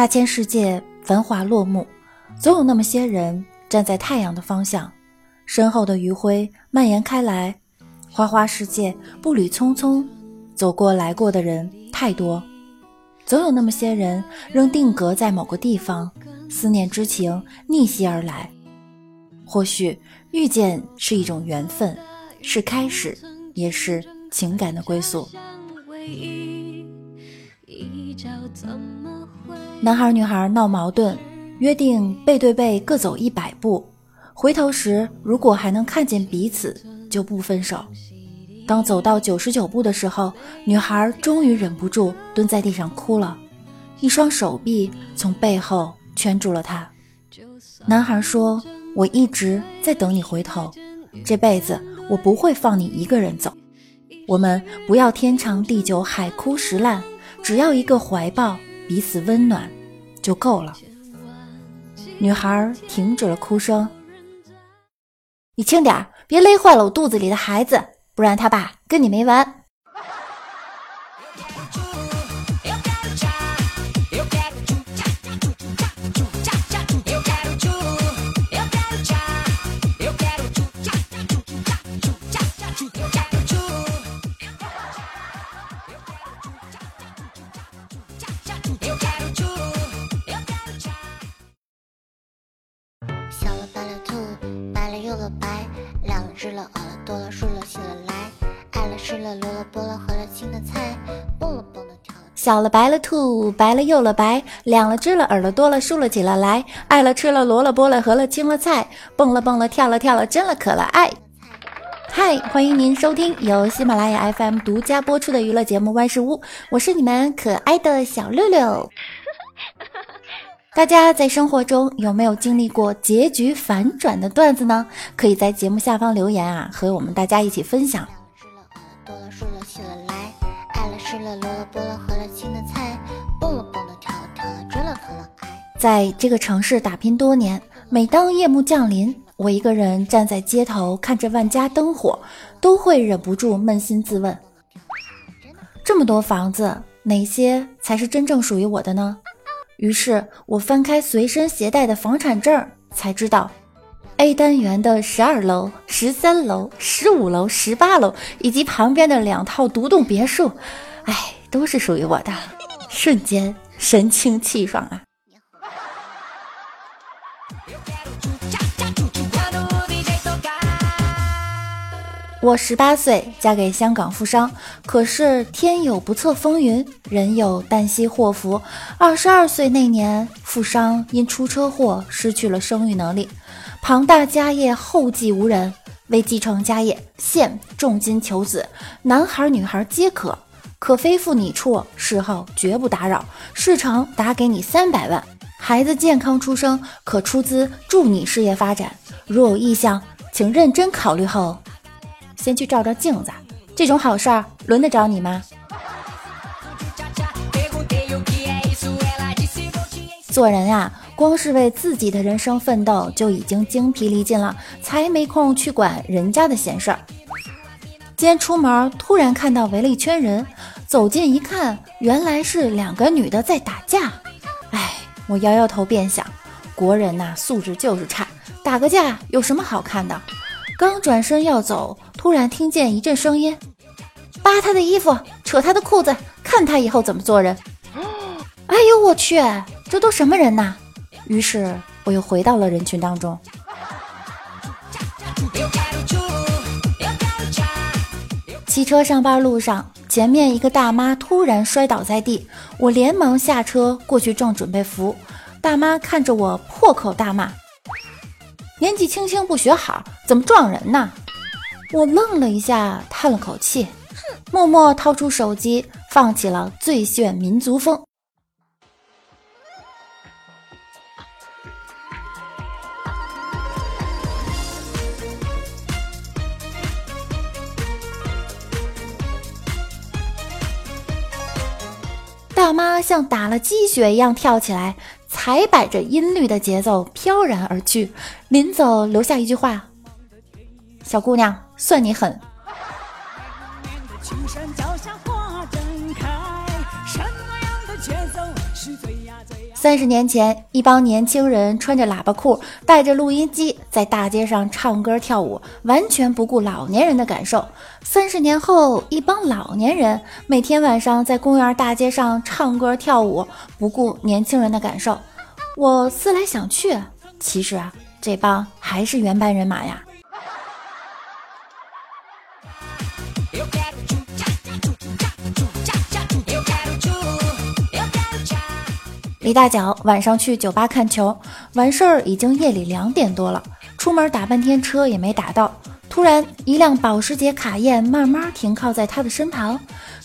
大千世界，繁华落幕，总有那么些人站在太阳的方向，身后的余晖蔓延开来。花花世界，步履匆匆，走过来过的人太多，总有那么些人仍定格在某个地方，思念之情逆袭而来。或许遇见是一种缘分，是开始，也是情感的归宿。男孩女孩闹矛盾，约定背对背各走一百步，回头时如果还能看见彼此。就不分手。当走到九十九步的时候，女孩终于忍不住蹲在地上哭了，一双手臂从背后圈住了她。男孩说：“我一直在等你回头，这辈子我不会放你一个人走。我们不要天长地久，海枯石烂，只要一个怀抱，彼此温暖就够了。”女孩停止了哭声。你轻点。别勒坏了我肚子里的孩子，不然他爸跟你没完。萝卜了和了青了菜蹦了蹦了跳了小了白了兔，白了又了白，两了只了耳朵多了竖了起了来，爱了吃了萝了剥了合了青了菜，蹦了蹦了跳了跳了真了可了爱。嗨，欢迎您收听由喜马拉雅 FM 独家播出的娱乐节目万事屋，我是你们可爱的小六六。大家在生活中有没有经历过结局反转的段子呢？可以在节目下方留言啊，和我们大家一起分享。在这个城市打拼多年，每当夜幕降临，我一个人站在街头，看着万家灯火，都会忍不住扪心自问：这么多房子，哪些才是真正属于我的呢？于是我翻开随身携带的房产证，才知道，A 单元的十二楼、十三楼、十五楼、十八楼，以及旁边的两套独栋别墅，哎，都是属于我的。瞬间神清气爽啊！我十八岁嫁给香港富商，可是天有不测风云，人有旦夕祸福。二十二岁那年，富商因出车祸失去了生育能力，庞大家业后继无人。为继承家业，现重金求子，男孩女孩皆可，可非负你处，事后绝不打扰，事成打给你三百万。孩子健康出生，可出资助你事业发展。如有意向，请认真考虑后。先去照照镜子，这种好事儿轮得着你吗？做人呀，光是为自己的人生奋斗就已经精疲力尽了，才没空去管人家的闲事儿。今天出门突然看到围了一圈人，走近一看，原来是两个女的在打架。哎，我摇摇头便想，国人呐素质就是差，打个架有什么好看的？刚转身要走，突然听见一阵声音：“扒他的衣服，扯他的裤子，看他以后怎么做人。”哎呦我去，这都什么人呐？于是我又回到了人群当中。骑车上班路上，前面一个大妈突然摔倒在地，我连忙下车过去，正准备扶，大妈看着我破口大骂。年纪轻轻不学好，怎么撞人呢？我愣了一下，叹了口气，默默掏出手机，放起了《最炫民族风》。大妈像打了鸡血一样跳起来。踩摆着音律的节奏飘然而去，临走留下一句话：“小姑娘，算你狠。”三十年前，一帮年轻人穿着喇叭裤，带着录音机，在大街上唱歌跳舞，完全不顾老年人的感受。三十年后，一帮老年人每天晚上在公园大街上唱歌跳舞，不顾年轻人的感受。我思来想去，其实啊，这帮还是原班人马呀。李大脚晚上去酒吧看球，完事儿已经夜里两点多了。出门打半天车也没打到，突然一辆保时捷卡宴慢慢停靠在他的身旁，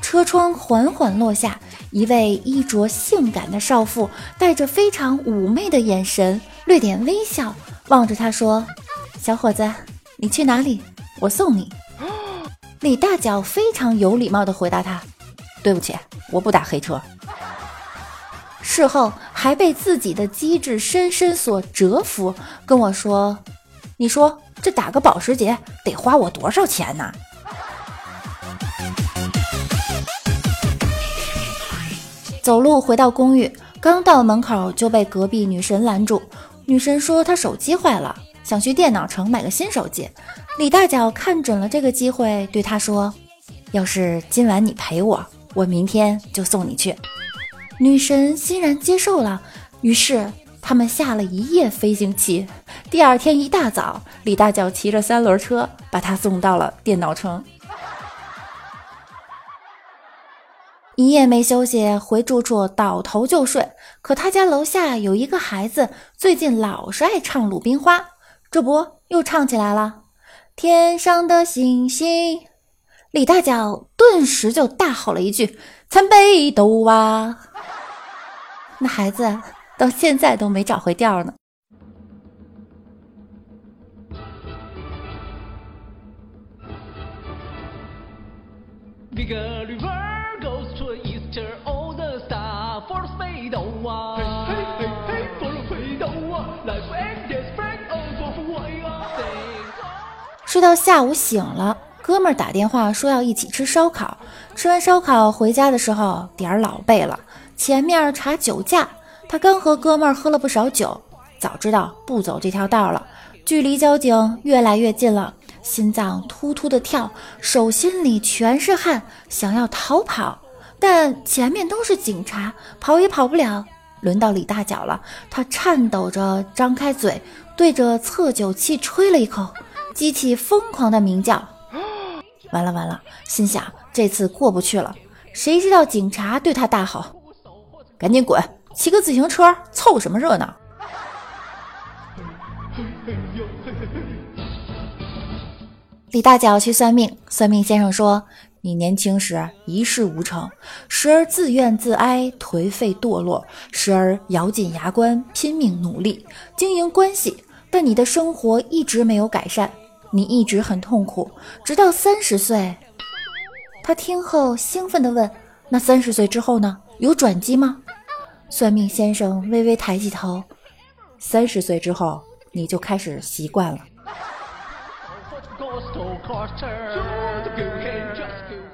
车窗缓缓落下，一位衣着性感的少妇带着非常妩媚的眼神，略点微笑望着他说：“小伙子，你去哪里？我送你。”李大脚非常有礼貌地回答他：“对不起，我不打黑车。”事后还被自己的机智深深所折服，跟我说：“你说这打个保时捷得花我多少钱呢？”走路回到公寓，刚到门口就被隔壁女神拦住。女神说她手机坏了，想去电脑城买个新手机。李大脚看准了这个机会，对她说：“要是今晚你陪我，我明天就送你去。”女神欣然接受了，于是他们下了一夜飞行棋。第二天一大早，李大脚骑着三轮车把她送到了电脑城。一夜没休息，回住处倒头就睡。可他家楼下有一个孩子，最近老是爱唱《鲁冰花》，这不又唱起来了。天上的星星，李大脚顿时就大吼了一句：“参北斗啊！”那孩子到现在都没找回调呢。睡到下午醒了，哥们儿打电话说要一起吃烧烤。吃完烧烤回家的时候，点儿老背了。前面查酒驾，他刚和哥们儿喝了不少酒，早知道不走这条道了。距离交警越来越近了，心脏突突的跳，手心里全是汗，想要逃跑，但前面都是警察，跑也跑不了。轮到李大脚了，他颤抖着张开嘴，对着测酒器吹了一口，机器疯狂的鸣叫。完了完了，心想这次过不去了。谁知道警察对他大吼。赶紧滚！骑个自行车凑什么热闹？李大脚去算命，算命先生说你年轻时一事无成，时而自怨自哀、颓废堕落，时而咬紧牙关拼命努力经营关系，但你的生活一直没有改善，你一直很痛苦，直到三十岁。他听后兴奋地问：“那三十岁之后呢？有转机吗？”算命先生微微抬起头，三十岁之后你就开始习惯了。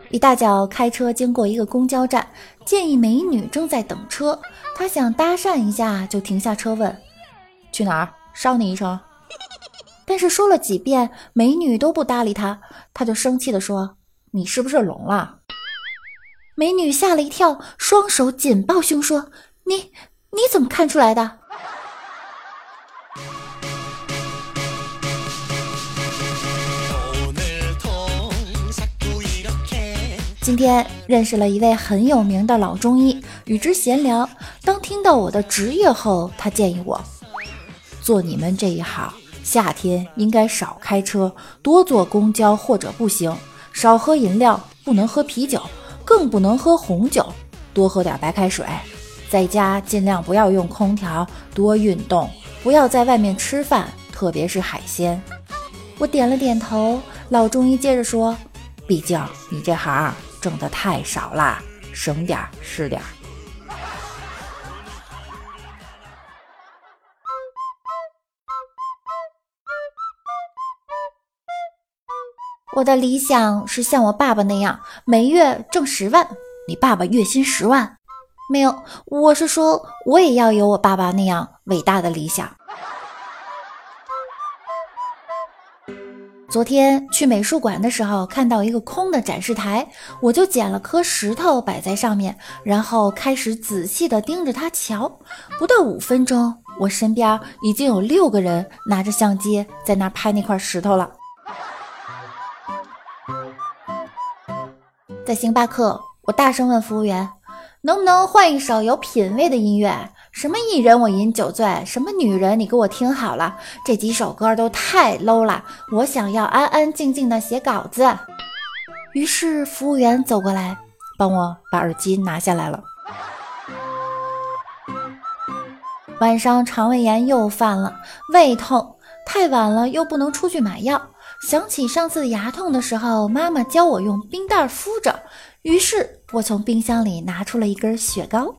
李大脚开车经过一个公交站，见一美女正在等车，他想搭讪一下，就停下车问：“去哪儿？捎你一程。”但是说了几遍，美女都不搭理他，他就生气地说：“你是不是聋了？”美女吓了一跳，双手紧抱胸说。你你怎么看出来的？今天认识了一位很有名的老中医，与之闲聊。当听到我的职业后，他建议我做你们这一行，夏天应该少开车，多坐公交或者步行，少喝饮料，不能喝啤酒，更不能喝红酒，多喝点白开水。在家尽量不要用空调，多运动，不要在外面吃饭，特别是海鲜。我点了点头。老中医接着说：“毕竟你这行挣的太少啦，省点是点。”我的理想是像我爸爸那样，每月挣十万。你爸爸月薪十万。没有，我是说我也要有我爸爸那样伟大的理想。昨天去美术馆的时候，看到一个空的展示台，我就捡了颗石头摆在上面，然后开始仔细的盯着它瞧。不到五分钟，我身边已经有六个人拿着相机在那拍那块石头了。在星巴克，我大声问服务员：“能不能换一首有品位的音乐？”什么艺人我饮酒醉，什么女人你给我听好了，这几首歌都太 low 了，我想要安安静静的写稿子。于是服务员走过来，帮我把耳机拿下来了。晚上肠胃炎又犯了，胃痛，太晚了又不能出去买药。想起上次牙痛的时候，妈妈教我用冰袋敷着，于是我从冰箱里拿出了一根雪糕。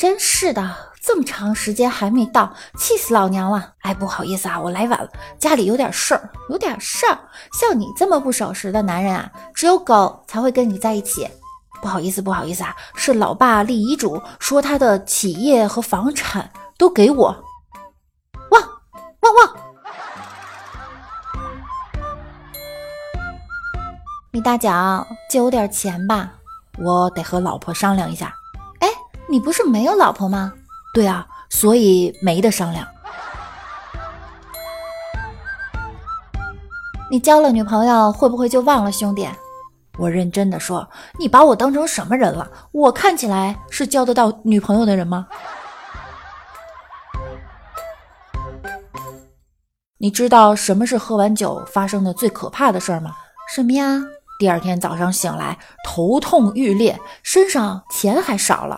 真是的，这么长时间还没到，气死老娘了！哎，不好意思啊，我来晚了，家里有点事儿，有点事儿。像你这么不守时的男人啊，只有狗才会跟你在一起。不好意思，不好意思啊，是老爸立遗嘱，说他的企业和房产都给我。汪汪汪！米大脚借我点钱吧，我得和老婆商量一下。哎你不是没有老婆吗？对啊，所以没得商量。你交了女朋友会不会就忘了兄弟？我认真的说，你把我当成什么人了？我看起来是交得到女朋友的人吗？你知道什么是喝完酒发生的最可怕的事儿吗？什么呀？第二天早上醒来，头痛欲裂，身上钱还少了。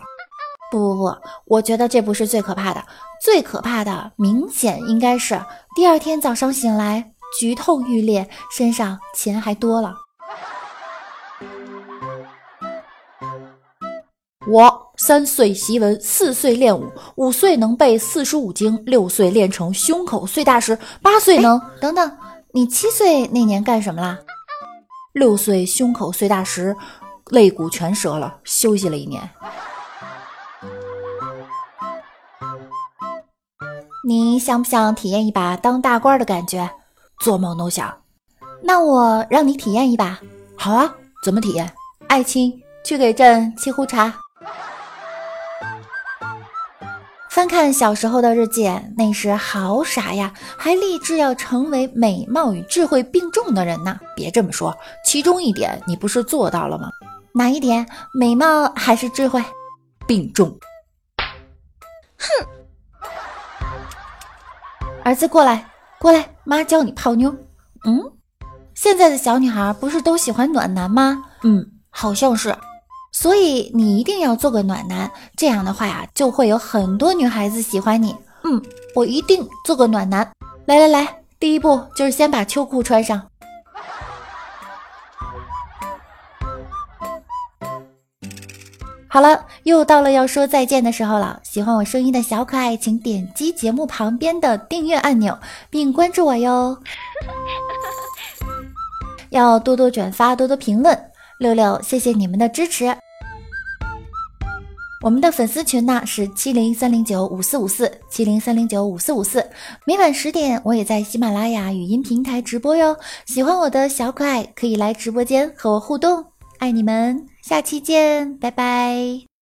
不不不，我觉得这不是最可怕的，最可怕的明显应该是第二天早上醒来，剧痛欲裂，身上钱还多了。我三岁习文，四岁练武，五岁能背四书五经，六岁练成胸口碎大石，八岁能……等等，你七岁那年干什么啦？六岁胸口碎大石，肋骨全折了，休息了一年。你想不想体验一把当大官的感觉？做梦都想。那我让你体验一把。好啊，怎么体验？爱卿，去给朕沏壶茶。翻看小时候的日记，那时好傻呀，还立志要成为美貌与智慧并重的人呢。别这么说，其中一点你不是做到了吗？哪一点？美貌还是智慧？并重。哼。儿子，过来，过来，妈教你泡妞。嗯，现在的小女孩不是都喜欢暖男吗？嗯，好像是。所以你一定要做个暖男，这样的话呀，就会有很多女孩子喜欢你。嗯，我一定做个暖男。来来来，第一步就是先把秋裤穿上。好了，又到了要说再见的时候了。喜欢我声音的小可爱，请点击节目旁边的订阅按钮，并关注我哟。要多多转发，多多评论。六六，谢谢你们的支持。我们的粉丝群呢是七零三零九五四五四七零三零九五四五四。每晚十点，我也在喜马拉雅语音平台直播哟。喜欢我的小可爱，可以来直播间和我互动。爱你们。下期见，拜拜。